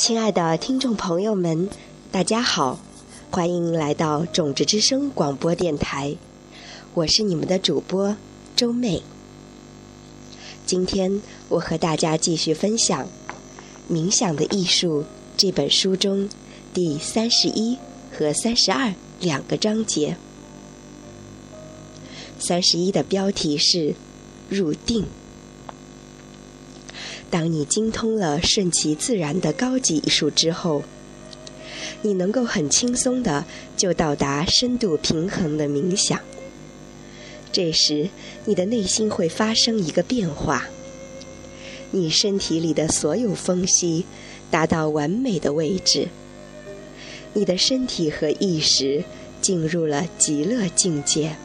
亲爱的听众朋友们，大家好，欢迎来到种子之声广播电台，我是你们的主播周妹。今天我和大家继续分享《冥想的艺术》这本书中第三十一和三十二两个章节。三十一的标题是“入定”。当你精通了顺其自然的高级艺术之后，你能够很轻松的就到达深度平衡的冥想。这时，你的内心会发生一个变化，你身体里的所有缝隙达到完美的位置，你的身体和意识进入了极乐境界。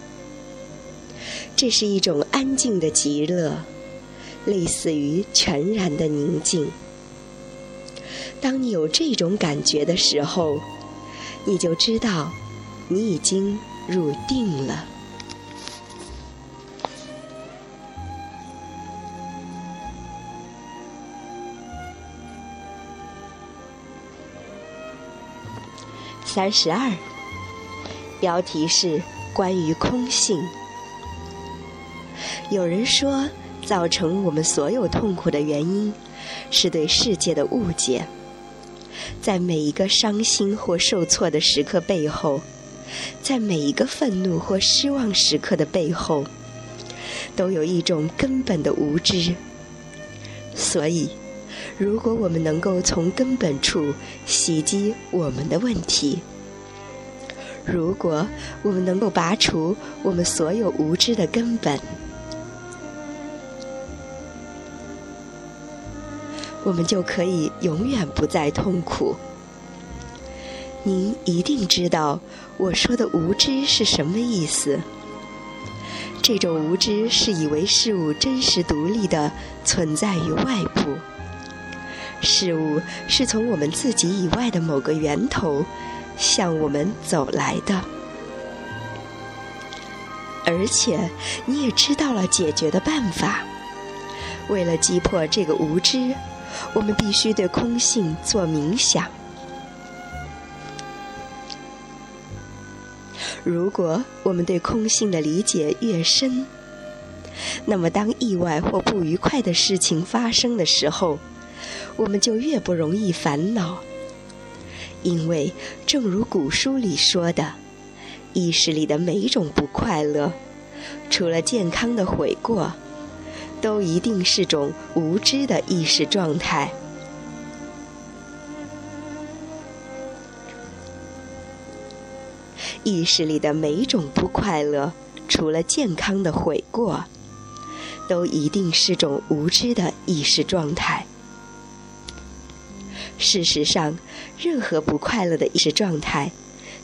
这是一种安静的极乐。类似于全然的宁静。当你有这种感觉的时候，你就知道你已经入定了。三十二，标题是关于空性。有人说。造成我们所有痛苦的原因，是对世界的误解。在每一个伤心或受挫的时刻背后，在每一个愤怒或失望时刻的背后，都有一种根本的无知。所以，如果我们能够从根本处袭击我们的问题，如果我们能够拔除我们所有无知的根本，我们就可以永远不再痛苦。您一定知道我说的无知是什么意思。这种无知是以为事物真实独立的存在于外部，事物是从我们自己以外的某个源头向我们走来的，而且你也知道了解决的办法。为了击破这个无知。我们必须对空性做冥想。如果我们对空性的理解越深，那么当意外或不愉快的事情发生的时候，我们就越不容易烦恼。因为，正如古书里说的，意识里的每一种不快乐，除了健康的悔过。都一定是种无知的意识状态。意识里的每种不快乐，除了健康的悔过，都一定是种无知的意识状态。事实上，任何不快乐的意识状态，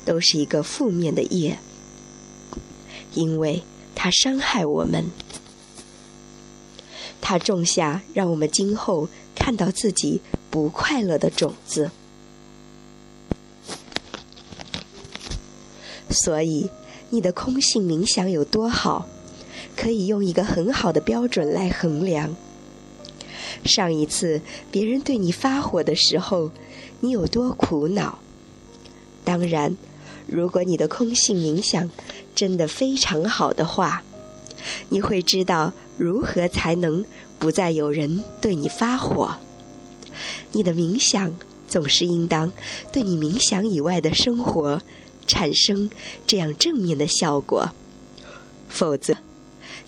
都是一个负面的业，因为它伤害我们。它种下让我们今后看到自己不快乐的种子，所以你的空性冥想有多好，可以用一个很好的标准来衡量。上一次别人对你发火的时候，你有多苦恼？当然，如果你的空性冥想真的非常好的话。你会知道如何才能不再有人对你发火。你的冥想总是应当对你冥想以外的生活产生这样正面的效果，否则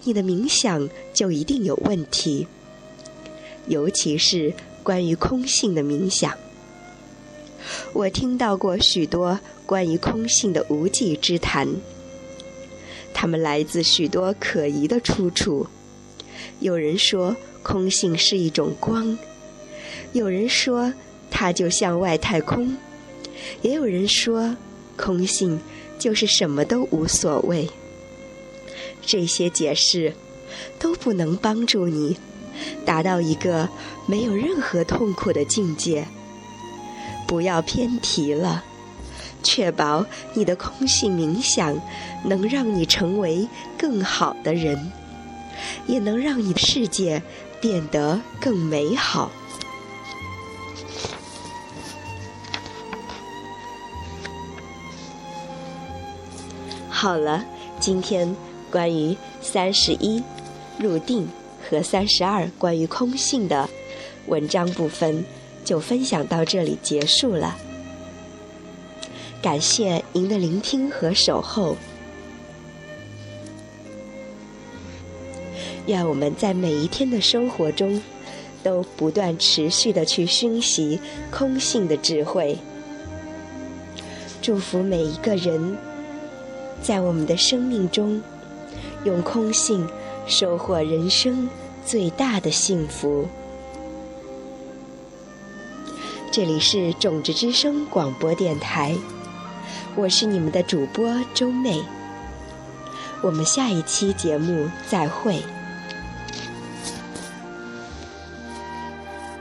你的冥想就一定有问题。尤其是关于空性的冥想，我听到过许多关于空性的无稽之谈。它们来自许多可疑的出处。有人说空性是一种光，有人说它就像外太空，也有人说空性就是什么都无所谓。这些解释都不能帮助你达到一个没有任何痛苦的境界。不要偏题了。确保你的空性冥想能让你成为更好的人，也能让你的世界变得更美好。好了今天关于三十一入定和三十二关于空性的文章部分就分享到这里结束了。感谢您的聆听和守候。愿我们在每一天的生活中，都不断持续的去熏习空性的智慧。祝福每一个人，在我们的生命中，用空性收获人生最大的幸福。这里是种子之声广播电台，我是你们的主播周妹。我们下一期节目再会。